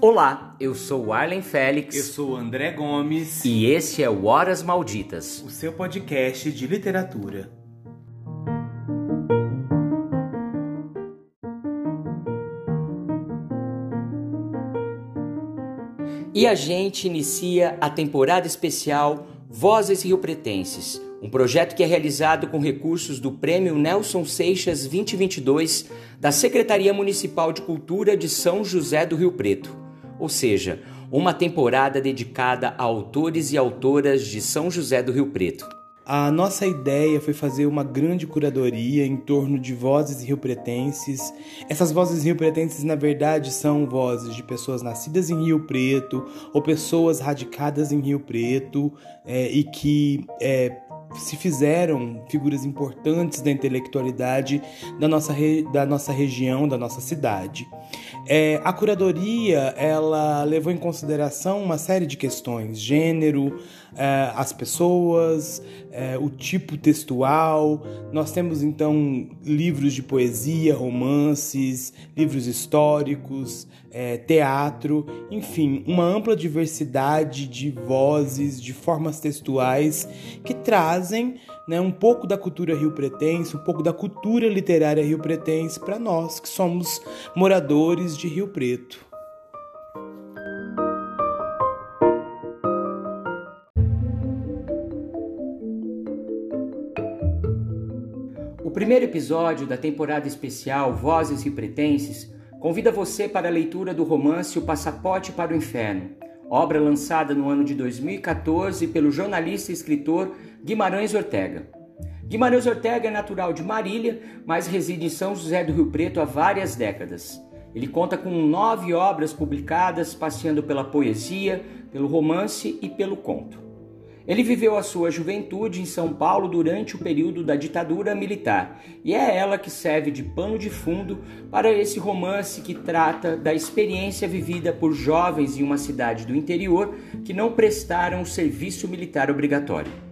Olá, eu sou o Arlen Félix. Eu sou André Gomes. E esse é o Horas Malditas, o seu podcast de literatura. E a gente inicia a temporada especial Vozes Rio Pretenses, um projeto que é realizado com recursos do Prêmio Nelson Seixas 2022 da Secretaria Municipal de Cultura de São José do Rio Preto ou seja, uma temporada dedicada a autores e autoras de São José do Rio Preto. A nossa ideia foi fazer uma grande curadoria em torno de vozes rio-pretenses. Essas vozes rio-pretenses, na verdade, são vozes de pessoas nascidas em Rio Preto ou pessoas radicadas em Rio Preto é, e que é, se fizeram figuras importantes da intelectualidade da nossa, da nossa região, da nossa cidade. É, a curadoria ela levou em consideração uma série de questões: gênero, é, as pessoas, é, o tipo textual. Nós temos então livros de poesia, romances, livros históricos, é, teatro, enfim, uma ampla diversidade de vozes, de formas textuais que trazem né, um pouco da cultura rio-pretense, um pouco da cultura literária rio-pretense para nós que somos moradores de Rio Preto. O primeiro episódio da temporada especial Vozes Rio-Pretenses convida você para a leitura do romance O Passaporte para o Inferno, obra lançada no ano de 2014 pelo jornalista e escritor Guimarães Ortega. Guimarães Ortega é natural de Marília, mas reside em São José do Rio Preto há várias décadas. Ele conta com nove obras publicadas, passeando pela poesia, pelo romance e pelo conto. Ele viveu a sua juventude em São Paulo durante o período da ditadura militar, e é ela que serve de pano de fundo para esse romance que trata da experiência vivida por jovens em uma cidade do interior que não prestaram o serviço militar obrigatório.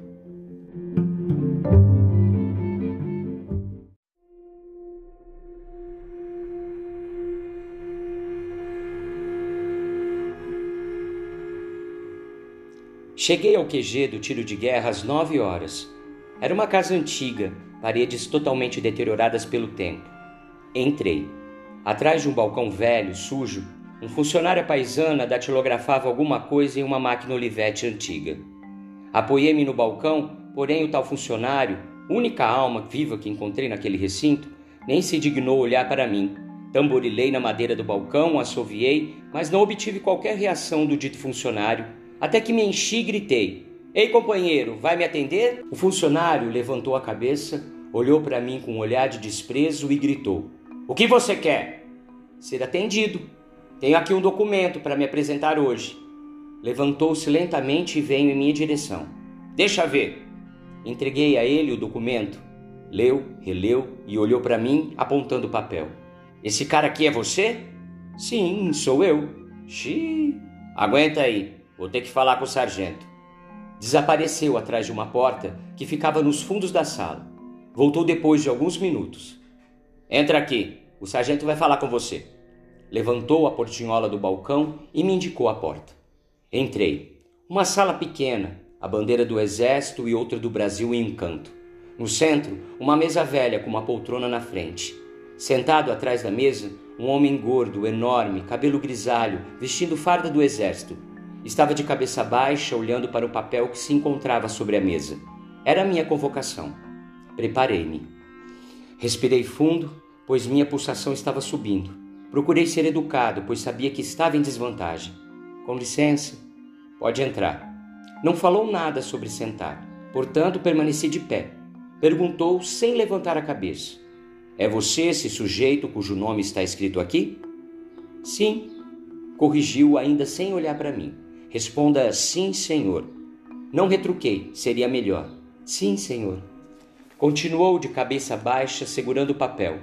Cheguei ao QG do tiro de guerra às nove horas. Era uma casa antiga, paredes totalmente deterioradas pelo tempo. Entrei. Atrás de um balcão velho, sujo, um funcionário paisana datilografava alguma coisa em uma máquina Olivetti antiga. Apoiei-me no balcão, porém o tal funcionário, única alma viva que encontrei naquele recinto, nem se dignou olhar para mim. Tamborilei na madeira do balcão, assoviei, mas não obtive qualquer reação do dito funcionário até que me enchi e gritei: Ei, companheiro, vai me atender? O funcionário levantou a cabeça, olhou para mim com um olhar de desprezo e gritou: O que você quer? Ser atendido. Tenho aqui um documento para me apresentar hoje. Levantou-se lentamente e veio em minha direção. Deixa ver. Entreguei a ele o documento. Leu, releu e olhou para mim, apontando o papel. Esse cara aqui é você? Sim, sou eu. Xiii. Aguenta aí. Vou ter que falar com o sargento. Desapareceu atrás de uma porta que ficava nos fundos da sala. Voltou depois de alguns minutos. Entra aqui, o sargento vai falar com você. Levantou a portinhola do balcão e me indicou a porta. Entrei. Uma sala pequena, a bandeira do exército e outra do Brasil em um canto. No centro, uma mesa velha com uma poltrona na frente. Sentado atrás da mesa, um homem gordo, enorme, cabelo grisalho, vestindo farda do exército, Estava de cabeça baixa, olhando para o papel que se encontrava sobre a mesa. Era a minha convocação. Preparei-me. Respirei fundo, pois minha pulsação estava subindo. Procurei ser educado, pois sabia que estava em desvantagem. Com licença, pode entrar. Não falou nada sobre sentar, portanto permaneci de pé. Perguntou sem levantar a cabeça: É você esse sujeito cujo nome está escrito aqui? Sim, corrigiu ainda sem olhar para mim. Responda sim, Senhor. Não retruquei, seria melhor. Sim, Senhor. Continuou de cabeça baixa, segurando o papel.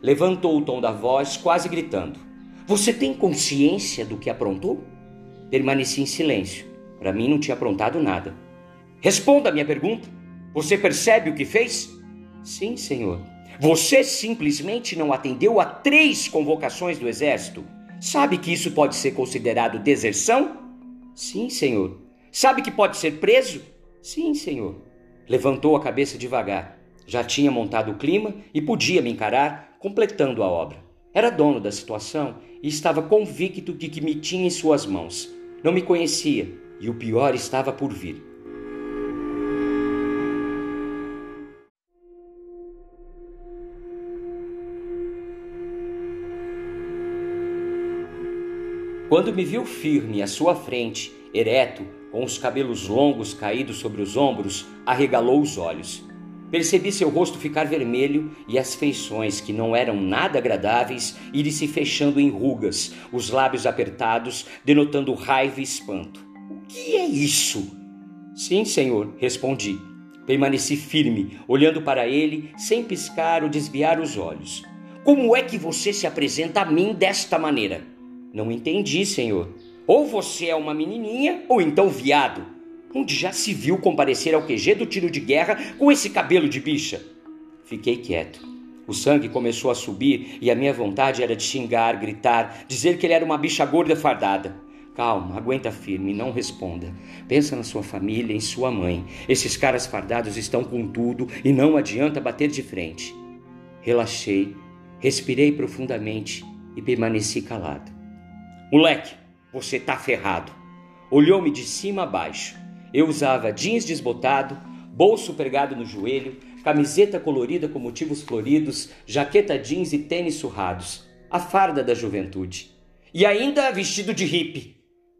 Levantou o tom da voz, quase gritando: Você tem consciência do que aprontou? Permaneci em silêncio. Para mim não tinha aprontado nada. Responda a minha pergunta. Você percebe o que fez? Sim, senhor. Você simplesmente não atendeu a três convocações do exército Sabe que isso pode ser considerado deserção? Sim, senhor. Sabe que pode ser preso? Sim, senhor. Levantou a cabeça devagar. Já tinha montado o clima e podia me encarar, completando a obra. Era dono da situação e estava convicto de que me tinha em suas mãos. Não me conhecia e o pior estava por vir. Quando me viu firme à sua frente, ereto, com os cabelos longos caídos sobre os ombros, arregalou os olhos. Percebi seu rosto ficar vermelho e as feições, que não eram nada agradáveis, irem se fechando em rugas, os lábios apertados, denotando raiva e espanto. O que é isso? Sim, senhor, respondi. Permaneci firme, olhando para ele, sem piscar ou desviar os olhos. Como é que você se apresenta a mim desta maneira? Não entendi, senhor. Ou você é uma menininha, ou então viado. Onde já se viu comparecer ao QG do tiro de guerra com esse cabelo de bicha? Fiquei quieto. O sangue começou a subir e a minha vontade era de xingar, gritar, dizer que ele era uma bicha gorda fardada. Calma, aguenta firme, não responda. Pensa na sua família, em sua mãe. Esses caras fardados estão com tudo e não adianta bater de frente. Relaxei, respirei profundamente e permaneci calado. Moleque, você tá ferrado. Olhou-me de cima a baixo. Eu usava jeans desbotado, bolso pregado no joelho, camiseta colorida com motivos floridos, jaqueta jeans e tênis surrados. A farda da juventude. E ainda vestido de hippie.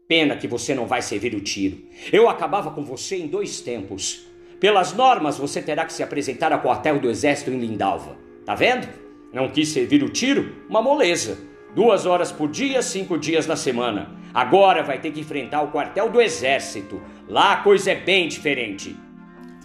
Pena que você não vai servir o tiro. Eu acabava com você em dois tempos. Pelas normas, você terá que se apresentar ao quartel do exército em Lindalva. Tá vendo? Não quis servir o tiro? Uma moleza. Duas horas por dia, cinco dias na semana. Agora vai ter que enfrentar o quartel do exército. Lá a coisa é bem diferente.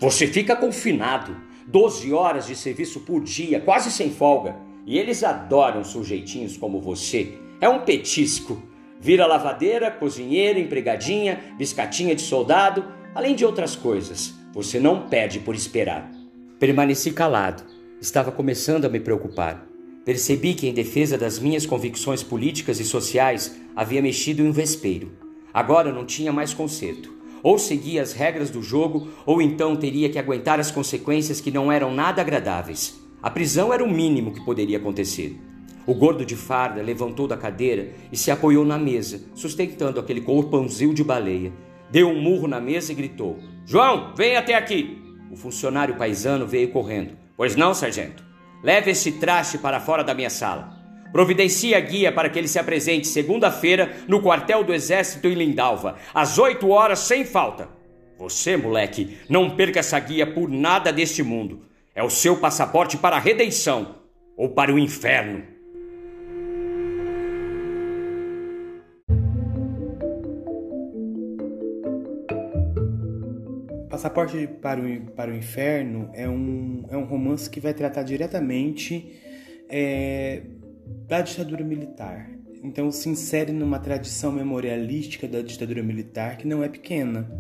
Você fica confinado. Doze horas de serviço por dia, quase sem folga. E eles adoram sujeitinhos como você. É um petisco. Vira lavadeira, cozinheira, empregadinha, biscatinha de soldado, além de outras coisas. Você não perde por esperar. Permaneci calado. Estava começando a me preocupar. Percebi que, em defesa das minhas convicções políticas e sociais, havia mexido em um vespeiro. Agora não tinha mais conserto. Ou seguia as regras do jogo, ou então teria que aguentar as consequências que não eram nada agradáveis. A prisão era o mínimo que poderia acontecer. O gordo de farda levantou da cadeira e se apoiou na mesa, sustentando aquele corpãozinho de baleia. Deu um murro na mesa e gritou: João, vem até aqui! O funcionário paisano veio correndo. Pois não, sargento? Leve este traste para fora da minha sala. Providencie a guia para que ele se apresente segunda-feira no quartel do Exército em Lindalva, às oito horas sem falta. Você, moleque, não perca essa guia por nada deste mundo. É o seu passaporte para a redenção ou para o inferno. Passaporte para o, para o Inferno é um, é um romance que vai tratar diretamente é, da ditadura militar. Então se insere numa tradição memorialística da ditadura militar que não é pequena.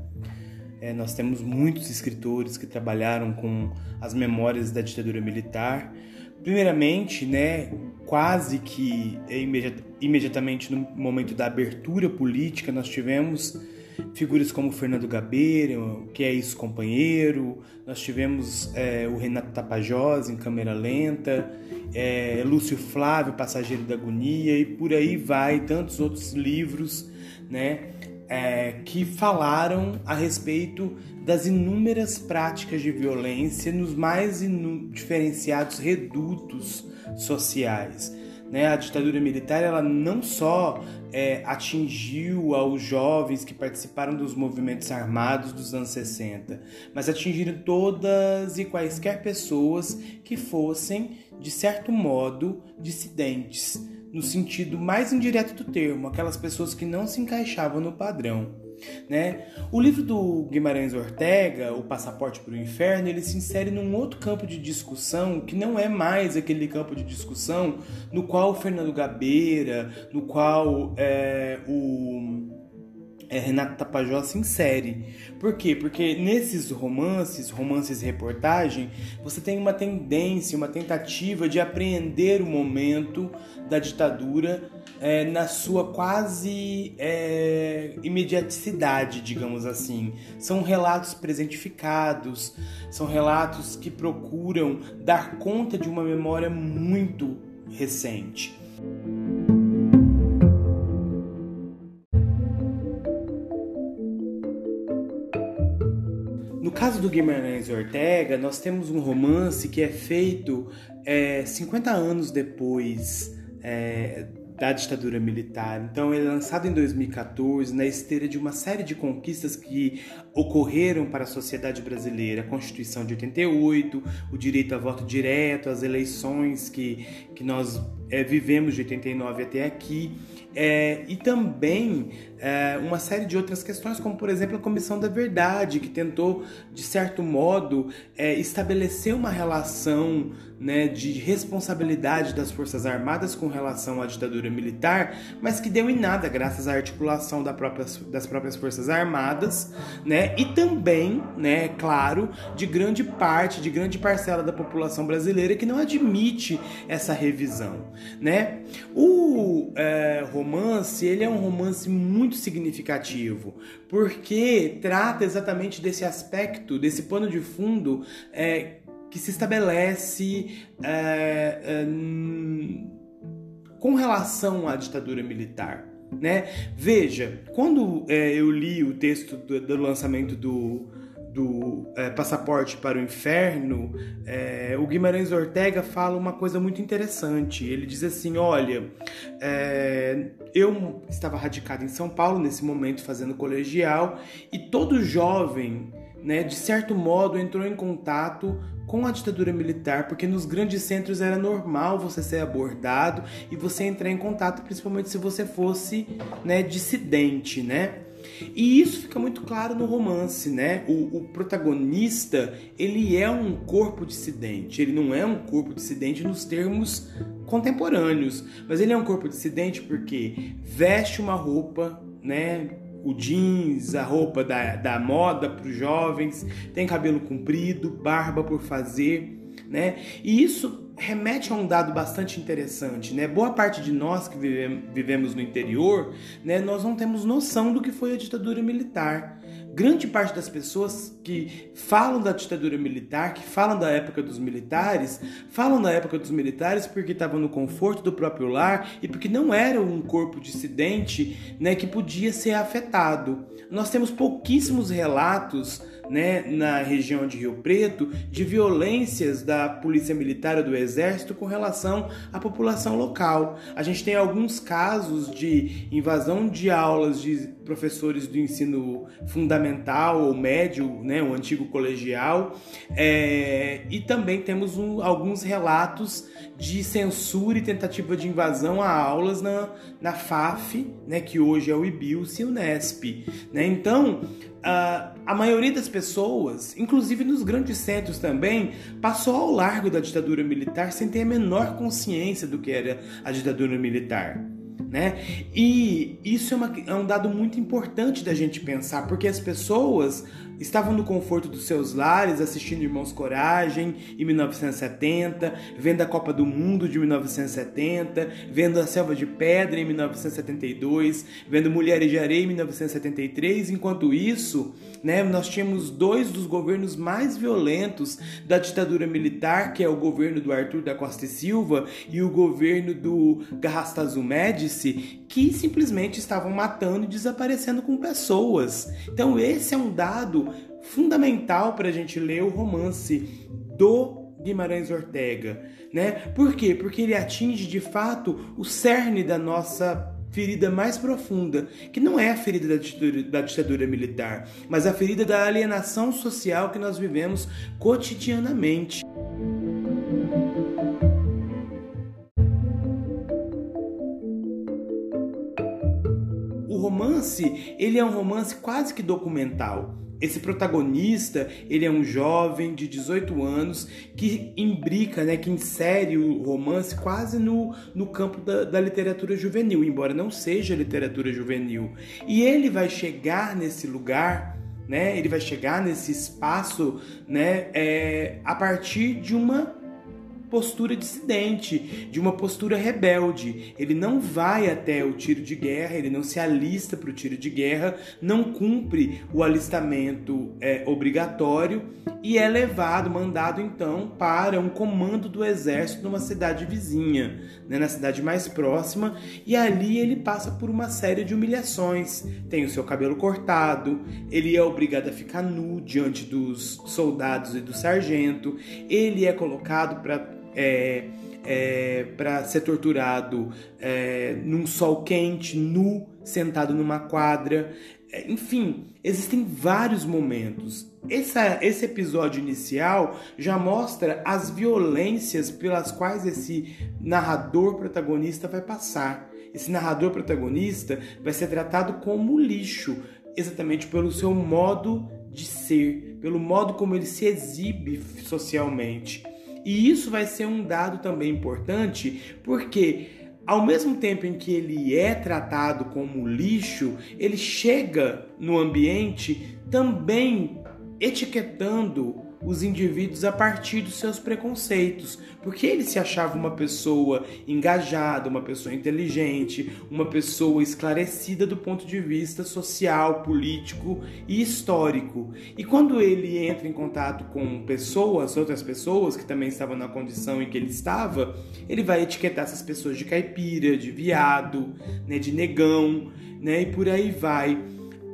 É, nós temos muitos escritores que trabalharam com as memórias da ditadura militar. Primeiramente, né, quase que imediatamente no momento da abertura política, nós tivemos figuras como Fernando Gabeira, que é isso companheiro, nós tivemos é, o Renato Tapajós em câmera lenta, é, Lúcio Flávio, Passageiro da Agonia e por aí vai, tantos outros livros, né, é, que falaram a respeito das inúmeras práticas de violência nos mais diferenciados redutos sociais. Né? A ditadura militar ela não só é, atingiu aos jovens que participaram dos movimentos armados dos anos 60, mas atingiram todas e quaisquer pessoas que fossem, de certo modo, dissidentes, no sentido mais indireto do termo, aquelas pessoas que não se encaixavam no padrão. Né? O livro do Guimarães Ortega, O Passaporte para o Inferno, ele se insere num outro campo de discussão que não é mais aquele campo de discussão no qual o Fernando Gabeira, no qual é, o é, Renato Tapajós se insere. Por quê? Porque nesses romances, romances e reportagem, você tem uma tendência, uma tentativa de apreender o momento da ditadura é, na sua quase é, imediaticidade, digamos assim. São relatos presentificados, são relatos que procuram dar conta de uma memória muito recente. No caso do Guimarães Ortega, nós temos um romance que é feito é, 50 anos depois é, da ditadura militar. Então, ele é lançado em 2014 na esteira de uma série de conquistas que ocorreram para a sociedade brasileira: a Constituição de 88, o direito a voto direto, as eleições que, que nós é, vivemos de 89 até aqui. É, e também é, uma série de outras questões, como por exemplo a Comissão da Verdade, que tentou, de certo modo, estabelecer uma relação né, de responsabilidade das Forças Armadas com relação à ditadura militar, mas que deu em nada graças à articulação da própria, das próprias Forças Armadas, né, e também, né, claro, de grande parte, de grande parcela da população brasileira que não admite essa revisão. Né? O é, romance ele é um romance muito significativo porque trata exatamente desse aspecto, desse pano de fundo é, que se estabelece é, é, com relação à ditadura militar. Né? Veja, quando é, eu li o texto do, do lançamento do, do é, Passaporte para o Inferno, é, o Guimarães Ortega fala uma coisa muito interessante. Ele diz assim: Olha, é, eu estava radicado em São Paulo nesse momento, fazendo colegial, e todo jovem, né, de certo modo, entrou em contato com a ditadura militar, porque nos grandes centros era normal você ser abordado e você entrar em contato, principalmente se você fosse né, dissidente, né? E isso fica muito claro no romance, né? O, o, protagonista, ele é um corpo dissidente. Ele não é um corpo dissidente nos termos contemporâneos, mas ele é um corpo dissidente porque veste uma roupa, né? O jeans, a roupa da, da moda para os jovens, tem cabelo comprido, barba por fazer, né? E isso remete a um dado bastante interessante, né? Boa parte de nós que vivemos no interior, né, nós não temos noção do que foi a ditadura militar. Grande parte das pessoas que falam da ditadura militar, que falam da época dos militares, falam da época dos militares porque estavam no conforto do próprio lar e porque não era um corpo dissidente, né, que podia ser afetado. Nós temos pouquíssimos relatos né, na região de Rio Preto de violências da polícia militar ou do exército com relação à população local. A gente tem alguns casos de invasão de aulas de professores do ensino fundamental ou médio, né, o antigo colegial, é, e também temos um, alguns relatos de censura e tentativa de invasão a aulas na, na FAF, né, que hoje é o IBILS e o NESP. Né? Então, a, a maioria das pessoas, inclusive nos grandes centros também, passou ao largo da ditadura militar sem ter a menor consciência do que era a ditadura militar. Né? E isso é, uma, é um dado muito importante da gente pensar, porque as pessoas estavam no conforto dos seus lares assistindo Irmãos Coragem em 1970, vendo a Copa do Mundo de 1970, vendo a Selva de Pedra em 1972, vendo Mulheres de Areia em 1973. Enquanto isso, né, nós tínhamos dois dos governos mais violentos da ditadura militar, que é o governo do Arthur da Costa e Silva e o governo do Garrastazu Médici, que simplesmente estavam matando e desaparecendo com pessoas. Então esse é um dado fundamental para a gente ler o romance do Guimarães Ortega, né? Por quê? Porque ele atinge de fato o cerne da nossa ferida mais profunda, que não é a ferida da ditadura, da ditadura, militar, mas a ferida da alienação social que nós vivemos cotidianamente. romance, ele é um romance quase que documental. Esse protagonista, ele é um jovem de 18 anos que imbrica, né, que insere o romance quase no, no campo da, da literatura juvenil, embora não seja literatura juvenil. E ele vai chegar nesse lugar, né, ele vai chegar nesse espaço né, é, a partir de uma postura dissidente, de uma postura rebelde. Ele não vai até o tiro de guerra, ele não se alista para o tiro de guerra, não cumpre o alistamento é, obrigatório e é levado, mandado então para um comando do exército numa cidade vizinha, né, na cidade mais próxima, e ali ele passa por uma série de humilhações. Tem o seu cabelo cortado, ele é obrigado a ficar nu diante dos soldados e do sargento, ele é colocado para é, é, para ser torturado é, num sol quente, nu, sentado numa quadra. É, enfim, existem vários momentos. Essa, esse episódio inicial já mostra as violências pelas quais esse narrador protagonista vai passar. Esse narrador protagonista vai ser tratado como lixo, exatamente pelo seu modo de ser, pelo modo como ele se exibe socialmente. E isso vai ser um dado também importante, porque ao mesmo tempo em que ele é tratado como lixo, ele chega no ambiente também etiquetando os indivíduos a partir dos seus preconceitos, porque ele se achava uma pessoa engajada, uma pessoa inteligente, uma pessoa esclarecida do ponto de vista social, político e histórico. E quando ele entra em contato com pessoas, outras pessoas que também estavam na condição em que ele estava, ele vai etiquetar essas pessoas de caipira, de viado, né, de negão, né, e por aí vai.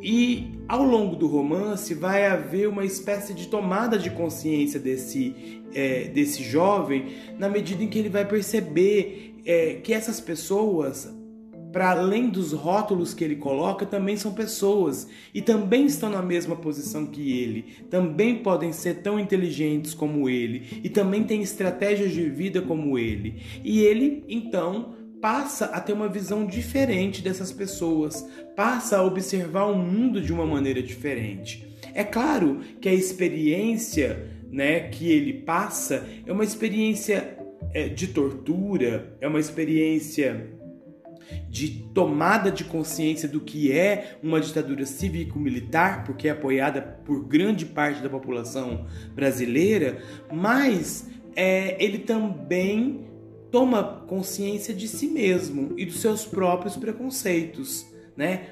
E ao longo do romance vai haver uma espécie de tomada de consciência desse, é, desse jovem, na medida em que ele vai perceber é, que essas pessoas, para além dos rótulos que ele coloca, também são pessoas. E também estão na mesma posição que ele, também podem ser tão inteligentes como ele. E também têm estratégias de vida como ele. E ele, então, passa a ter uma visão diferente dessas pessoas, passa a observar o mundo de uma maneira diferente. É claro que a experiência né, que ele passa é uma experiência é, de tortura, é uma experiência de tomada de consciência do que é uma ditadura cívico-militar, porque é apoiada por grande parte da população brasileira, mas é, ele também toma consciência de si mesmo e dos seus próprios preconceitos, né?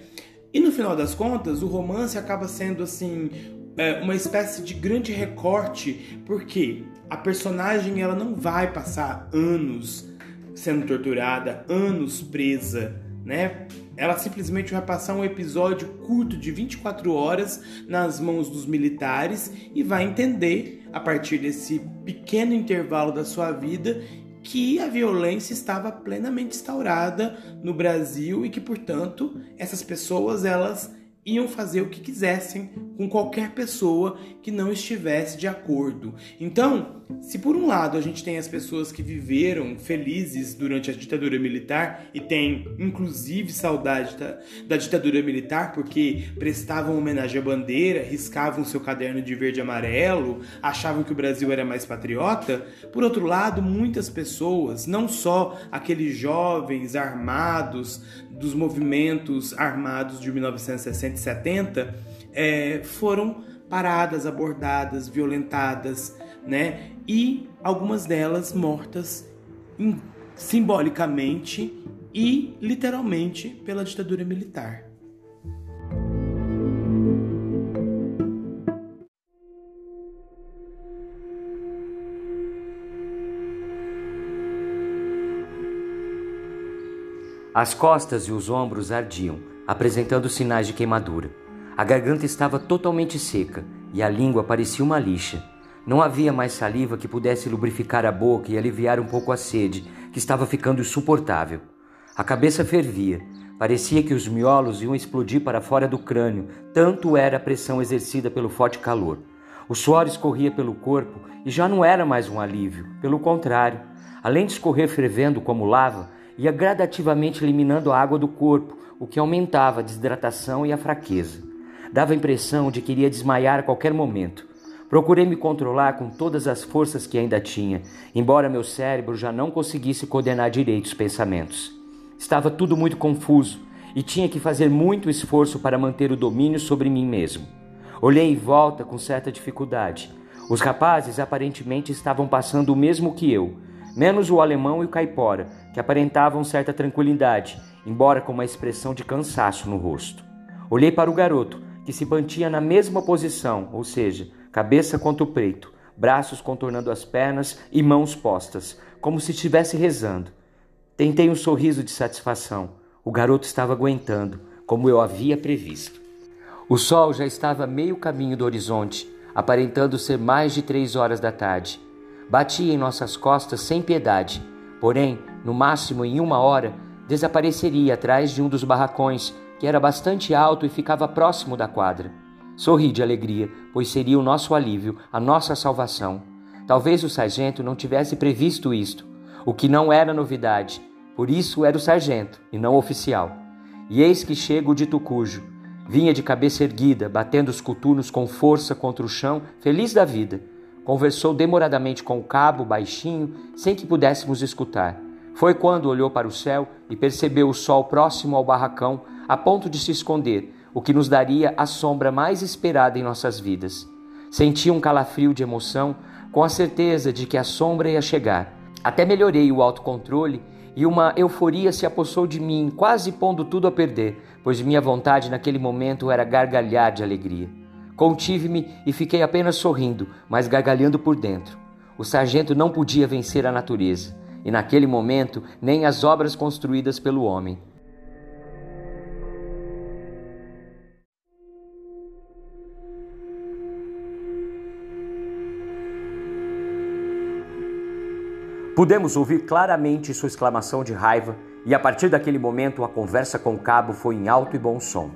E no final das contas, o romance acaba sendo assim é, uma espécie de grande recorte, porque a personagem ela não vai passar anos sendo torturada, anos presa, né? Ela simplesmente vai passar um episódio curto de 24 horas nas mãos dos militares e vai entender a partir desse pequeno intervalo da sua vida que a violência estava plenamente instaurada no Brasil e que, portanto, essas pessoas elas iam fazer o que quisessem com qualquer pessoa que não estivesse de acordo. Então, se por um lado a gente tem as pessoas que viveram felizes durante a ditadura militar e tem inclusive saudade da, da ditadura militar porque prestavam homenagem à bandeira, riscavam seu caderno de verde e amarelo, achavam que o Brasil era mais patriota, por outro lado, muitas pessoas, não só aqueles jovens armados dos movimentos armados de 1960 e 70 é, foram paradas, abordadas, violentadas, né? E algumas delas mortas simbolicamente e literalmente pela ditadura militar. As costas e os ombros ardiam, apresentando sinais de queimadura. A garganta estava totalmente seca e a língua parecia uma lixa. Não havia mais saliva que pudesse lubrificar a boca e aliviar um pouco a sede, que estava ficando insuportável. A cabeça fervia. Parecia que os miolos iam explodir para fora do crânio, tanto era a pressão exercida pelo forte calor. O suor escorria pelo corpo e já não era mais um alívio, pelo contrário. Além de escorrer fervendo como lava, ia gradativamente eliminando a água do corpo, o que aumentava a desidratação e a fraqueza. Dava a impressão de que iria desmaiar a qualquer momento. Procurei me controlar com todas as forças que ainda tinha, embora meu cérebro já não conseguisse coordenar direito os pensamentos. Estava tudo muito confuso e tinha que fazer muito esforço para manter o domínio sobre mim mesmo. Olhei em volta com certa dificuldade. Os rapazes aparentemente estavam passando o mesmo que eu, menos o alemão e o caipora, que aparentavam certa tranquilidade, embora com uma expressão de cansaço no rosto. Olhei para o garoto, que se mantinha na mesma posição, ou seja, cabeça contra o peito, braços contornando as pernas e mãos postas, como se estivesse rezando. Tentei um sorriso de satisfação. O garoto estava aguentando, como eu havia previsto. O sol já estava meio caminho do horizonte, aparentando ser mais de três horas da tarde. Batia em nossas costas sem piedade, porém, no máximo em uma hora, desapareceria atrás de um dos barracões, que era bastante alto e ficava próximo da quadra. Sorri de alegria, pois seria o nosso alívio, a nossa salvação. Talvez o sargento não tivesse previsto isto, o que não era novidade, por isso era o sargento e não o oficial. E eis que chega o dito cujo. Vinha de cabeça erguida, batendo os coturnos com força contra o chão, feliz da vida. Conversou demoradamente com o cabo, baixinho, sem que pudéssemos escutar. Foi quando olhou para o céu e percebeu o sol próximo ao barracão, a ponto de se esconder, o que nos daria a sombra mais esperada em nossas vidas. Senti um calafrio de emoção, com a certeza de que a sombra ia chegar. Até melhorei o autocontrole e uma euforia se apossou de mim, quase pondo tudo a perder, pois minha vontade naquele momento era gargalhar de alegria. Contive-me e fiquei apenas sorrindo, mas gargalhando por dentro. O sargento não podia vencer a natureza, e naquele momento nem as obras construídas pelo homem. Pudemos ouvir claramente sua exclamação de raiva e a partir daquele momento a conversa com o cabo foi em alto e bom som.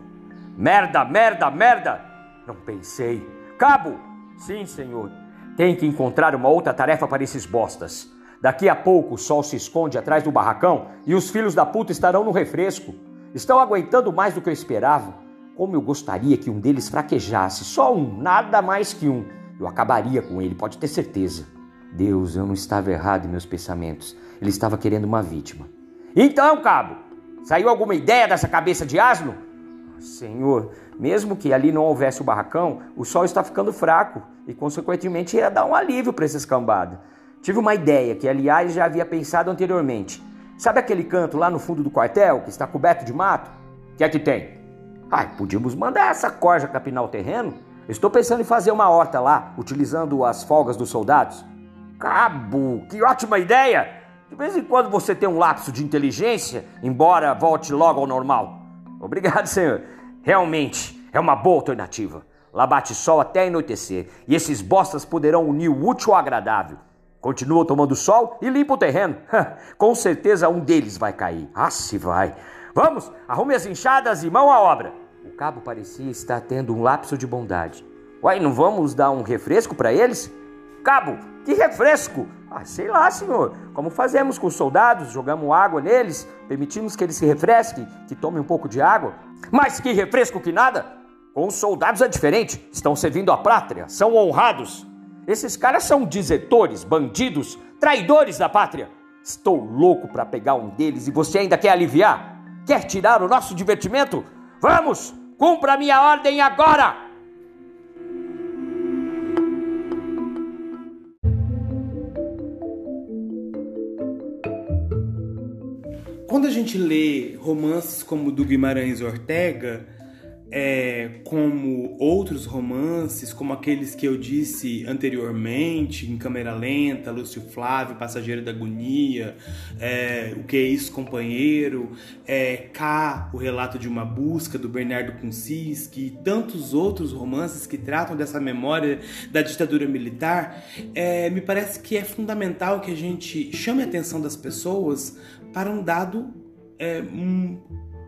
Merda, merda, merda! Não pensei. Cabo! Sim, senhor. Tem que encontrar uma outra tarefa para esses bostas. Daqui a pouco o sol se esconde atrás do barracão e os filhos da puta estarão no refresco. Estão aguentando mais do que eu esperava. Como eu gostaria que um deles fraquejasse, só um, nada mais que um. Eu acabaria com ele, pode ter certeza. Deus, eu não estava errado em meus pensamentos. Ele estava querendo uma vítima. Então, cabo, saiu alguma ideia dessa cabeça de asno? Senhor, mesmo que ali não houvesse o barracão, o sol está ficando fraco e, consequentemente, ia dar um alívio para essa escambada. Tive uma ideia que, aliás, já havia pensado anteriormente. Sabe aquele canto lá no fundo do quartel que está coberto de mato? O que é que tem? Ai, podíamos mandar essa corja capinar o terreno? Estou pensando em fazer uma horta lá, utilizando as folgas dos soldados. Cabo, que ótima ideia! De vez em quando você tem um lapso de inteligência, embora volte logo ao normal. Obrigado, senhor. Realmente é uma boa alternativa. Lá bate sol até anoitecer e esses bostas poderão unir o útil ao agradável. Continua tomando sol e limpa o terreno. Com certeza um deles vai cair. Ah, se vai. Vamos, arrume as enxadas e mão à obra. O cabo parecia estar tendo um lapso de bondade. Uai, não vamos dar um refresco para eles? Cabo, que refresco! Ah, sei lá, senhor. Como fazemos com os soldados? Jogamos água neles, permitimos que eles se refresquem, que tomem um pouco de água. Mas que refresco que nada! Com os soldados é diferente. Estão servindo a pátria, são honrados. Esses caras são desertores, bandidos, traidores da pátria. Estou louco para pegar um deles e você ainda quer aliviar? Quer tirar o nosso divertimento? Vamos! Cumpra minha ordem agora! Quando a gente lê romances como do Guimarães Ortega, é, como outros romances, como aqueles que eu disse anteriormente, em câmera lenta, Lúcio Flávio, Passageiro da Agonia, é, O que é isso, companheiro, é, K, O Relato de uma Busca, do Bernardo Kuncinski, e tantos outros romances que tratam dessa memória da ditadura militar, é, me parece que é fundamental que a gente chame a atenção das pessoas para um dado é, um,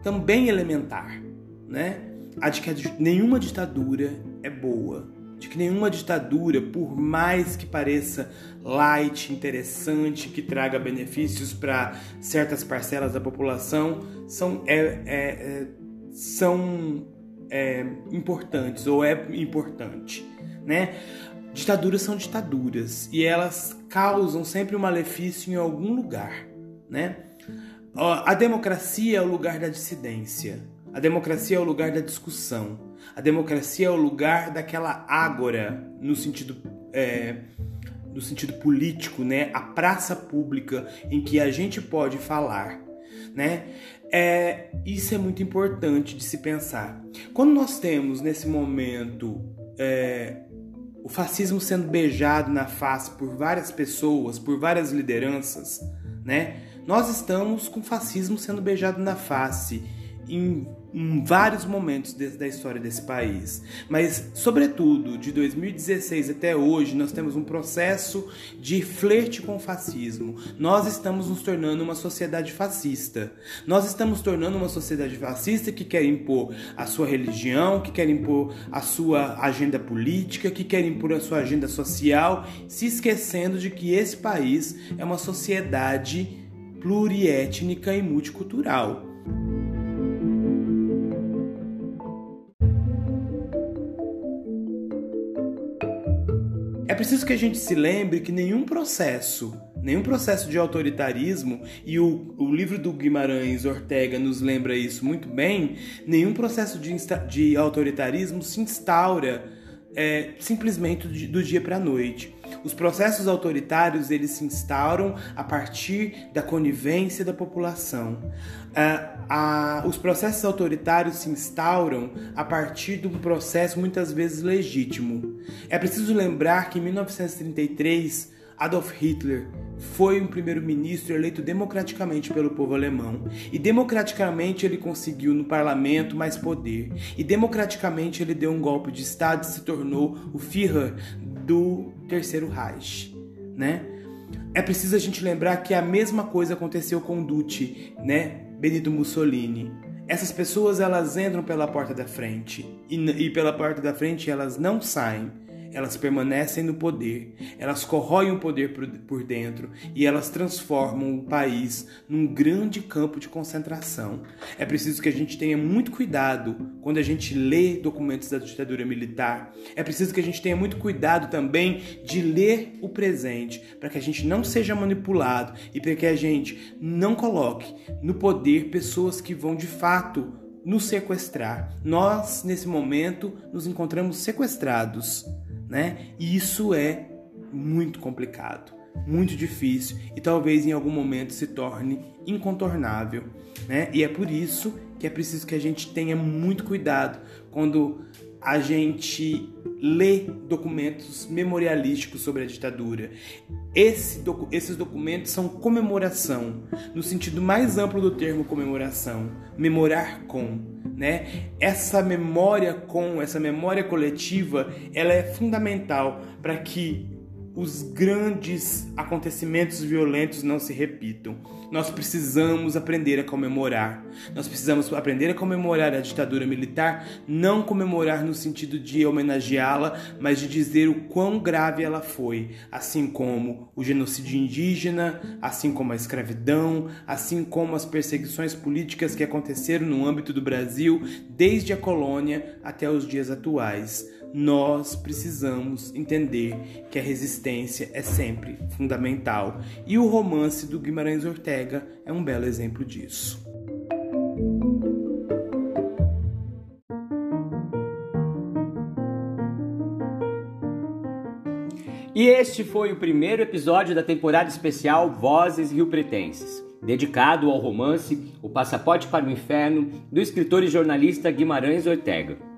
também elementar, né? A de que nenhuma ditadura é boa, de que nenhuma ditadura, por mais que pareça light, interessante, que traga benefícios para certas parcelas da população, são, é, é, é são é, importantes ou é importante, né? Ditaduras são ditaduras e elas causam sempre um malefício em algum lugar, né? A democracia é o lugar da dissidência. A democracia é o lugar da discussão. A democracia é o lugar daquela ágora, no sentido é, no sentido político, né? A praça pública em que a gente pode falar, né? É, isso é muito importante de se pensar. Quando nós temos nesse momento é, o fascismo sendo beijado na face por várias pessoas, por várias lideranças, né? Nós estamos com o fascismo sendo beijado na face em, em vários momentos de, da história desse país. Mas, sobretudo, de 2016 até hoje, nós temos um processo de flerte com o fascismo. Nós estamos nos tornando uma sociedade fascista. Nós estamos tornando uma sociedade fascista que quer impor a sua religião, que quer impor a sua agenda política, que quer impor a sua agenda social, se esquecendo de que esse país é uma sociedade pluriétnica e multicultural. Preciso que a gente se lembre que nenhum processo, nenhum processo de autoritarismo, e o, o livro do Guimarães Ortega nos lembra isso muito bem, nenhum processo de, de autoritarismo se instaura é, simplesmente do, dia para a noite. Os processos autoritários eles se instauram a partir da conivência da população. Ah, os processos autoritários se instauram a partir de um processo muitas vezes legítimo. É preciso lembrar que em 1933 Adolf Hitler foi um primeiro-ministro eleito democraticamente pelo povo alemão. E democraticamente ele conseguiu no parlamento mais poder. E democraticamente ele deu um golpe de Estado e se tornou o Führer do Terceiro Reich, né? É preciso a gente lembrar que a mesma coisa aconteceu com Duce, né? Benito Mussolini. Essas pessoas elas entram pela porta da frente e, e pela porta da frente elas não saem elas permanecem no poder, elas corroem o poder por dentro e elas transformam o país num grande campo de concentração. É preciso que a gente tenha muito cuidado quando a gente lê documentos da ditadura militar. É preciso que a gente tenha muito cuidado também de ler o presente, para que a gente não seja manipulado e para que a gente não coloque no poder pessoas que vão de fato nos sequestrar. Nós, nesse momento, nos encontramos sequestrados né? E isso é muito complicado, muito difícil e talvez em algum momento se torne incontornável, né? E é por isso que é preciso que a gente tenha muito cuidado quando a gente lê documentos memorialísticos sobre a ditadura. Esse docu esses documentos são comemoração, no sentido mais amplo do termo comemoração, memorar com, né? Essa memória com, essa memória coletiva, ela é fundamental para que os grandes acontecimentos violentos não se repitam. Nós precisamos aprender a comemorar. Nós precisamos aprender a comemorar a ditadura militar, não comemorar no sentido de homenageá-la, mas de dizer o quão grave ela foi, assim como o genocídio indígena, assim como a escravidão, assim como as perseguições políticas que aconteceram no âmbito do Brasil desde a colônia até os dias atuais nós precisamos entender que a resistência é sempre fundamental e o romance do Guimarães Ortega é um belo exemplo disso. E este foi o primeiro episódio da temporada especial Vozes Rio Pretenses, dedicado ao romance O Passaporte para o Inferno do escritor e jornalista Guimarães Ortega.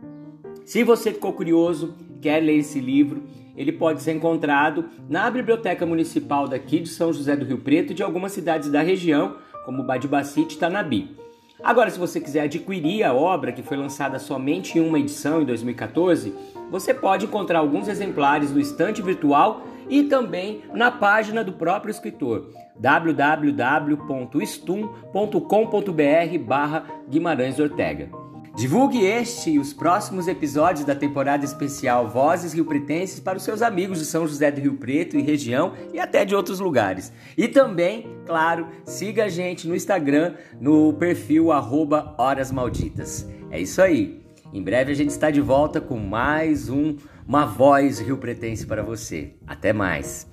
Se você ficou curioso, quer ler esse livro, ele pode ser encontrado na Biblioteca Municipal daqui de São José do Rio Preto e de algumas cidades da região, como Badibacite e Tanabi. Agora, se você quiser adquirir a obra, que foi lançada somente em uma edição em 2014, você pode encontrar alguns exemplares no estante virtual e também na página do próprio escritor www.stum.com.br barra Guimarães Ortega. Divulgue este e os próximos episódios da temporada especial Vozes Rio Pretenses para os seus amigos de São José do Rio Preto e região e até de outros lugares. E também, claro, siga a gente no Instagram no perfil arroba Horas Malditas. É isso aí. Em breve a gente está de volta com mais um Uma Voz Rio Pretense para você. Até mais.